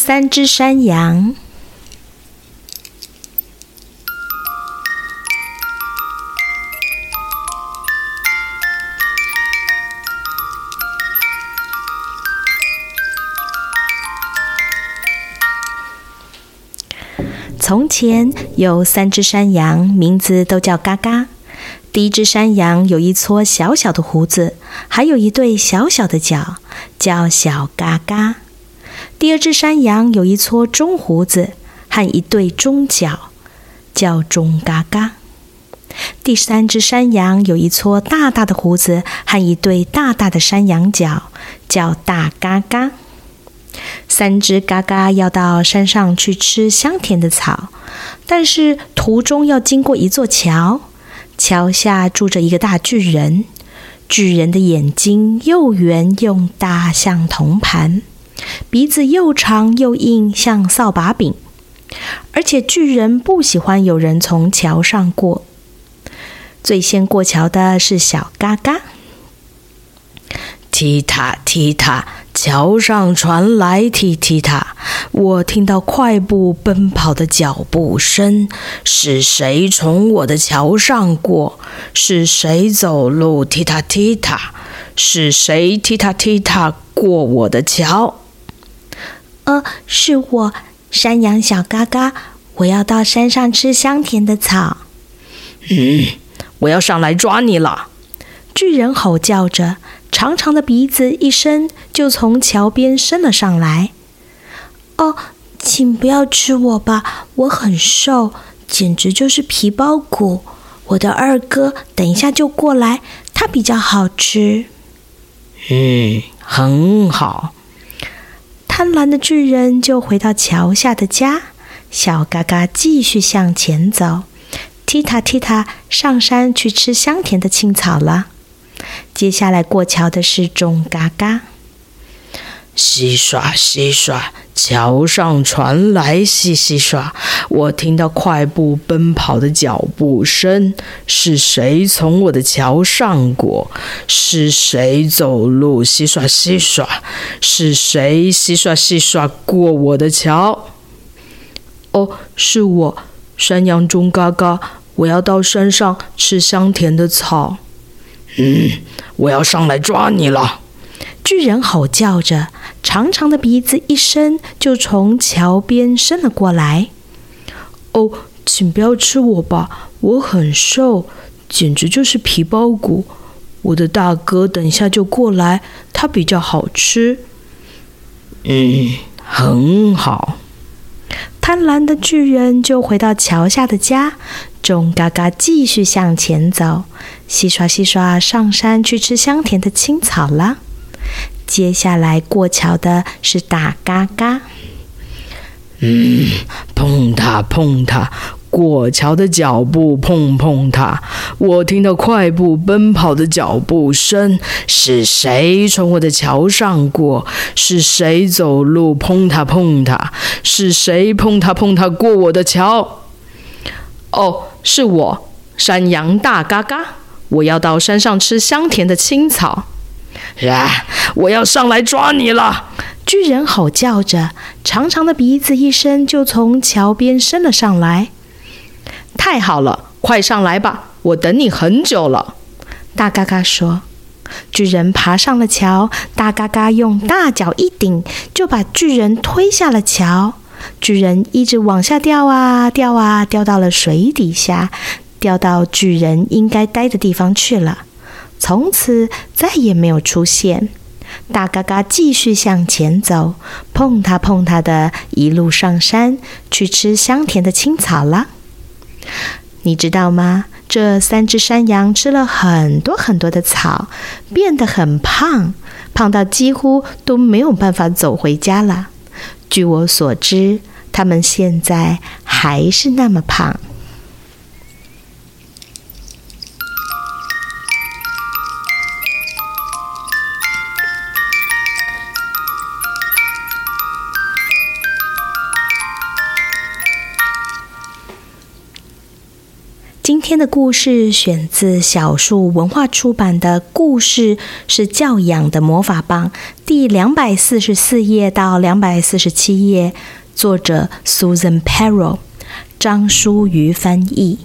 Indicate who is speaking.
Speaker 1: 三只山羊。从前有三只山羊，名字都叫嘎嘎。第一只山羊有一撮小小的胡子，还有一对小小的脚，叫小嘎嘎。第二只山羊有一撮中胡子和一对中角，叫中嘎嘎。第三只山羊有一撮大大的胡子和一对大大的山羊角，叫大嘎嘎。三只嘎嘎要到山上去吃香甜的草，但是途中要经过一座桥，桥下住着一个大巨人。巨人的眼睛又圆又大，像铜盘；鼻子又长又硬，像扫把柄。而且巨人不喜欢有人从桥上过。最先过桥的是小嘎嘎。
Speaker 2: 踢踏踢踏，桥上传来踢踢踏，我听到快步奔跑的脚步声。是谁从我的桥上过？是谁走路踢踏踢踏？是谁踢踏踢踏过我的桥？
Speaker 1: 呃，是我，山羊小嘎嘎。我要到山上吃香甜的草。
Speaker 2: 嗯，我要上来抓你了！
Speaker 1: 巨人吼叫着。长长的鼻子一伸，就从桥边伸了上来。哦，请不要吃我吧，我很瘦，简直就是皮包骨。我的二哥等一下就过来，他比较好吃。
Speaker 2: 嗯，很好。
Speaker 1: 贪婪的巨人就回到桥下的家，小嘎嘎继续向前走，踢踏踢踏上山去吃香甜的青草了。接下来过桥的是种嘎嘎，
Speaker 2: 嘻唰嘻唰，桥上传来洗洗刷，我听到快步奔跑的脚步声。是谁从我的桥上过？是谁走路洗刷洗刷？是谁洗刷洗刷过我的桥？哦，是我，山羊钟嘎嘎，我要到山上吃香甜的草。嗯，我要上来抓你了！
Speaker 1: 巨人吼叫着，长长的鼻子一伸，就从桥边伸了过来。哦，请不要吃我吧，我很瘦，简直就是皮包骨。我的大哥等一下就过来，他比较好吃。
Speaker 2: 嗯，很好。
Speaker 1: 贪婪的巨人就回到桥下的家。钟嘎嘎继续向前走，洗刷洗刷，上山去吃香甜的青草了。接下来过桥的是大嘎嘎。
Speaker 2: 嗯，碰它碰它，过桥的脚步碰碰它，我听到快步奔跑的脚步声。是谁从我的桥上过？是谁走路碰它碰它？是谁碰它碰它过我的桥？哦。是我，山羊大嘎嘎，我要到山上吃香甜的青草。啊！我要上来抓你了！
Speaker 1: 巨人吼叫着，长长的鼻子一伸，就从桥边伸了上来。
Speaker 2: 太好了，快上来吧，我等你很久了。
Speaker 1: 大嘎嘎说。巨人爬上了桥，大嘎嘎用大脚一顶，就把巨人推下了桥。巨人一直往下掉啊掉啊，掉到了水底下，掉到巨人应该待的地方去了。从此再也没有出现。大嘎嘎继续向前走，碰它碰它的，一路上山去吃香甜的青草了。你知道吗？这三只山羊吃了很多很多的草，变得很胖，胖到几乎都没有办法走回家了。据我所知，它们现在还是那么胖。今天的故事选自小树文化出版的《故事是教养的魔法棒》第两百四十四页到两百四十七页，作者 Susan Perro，张淑瑜翻译。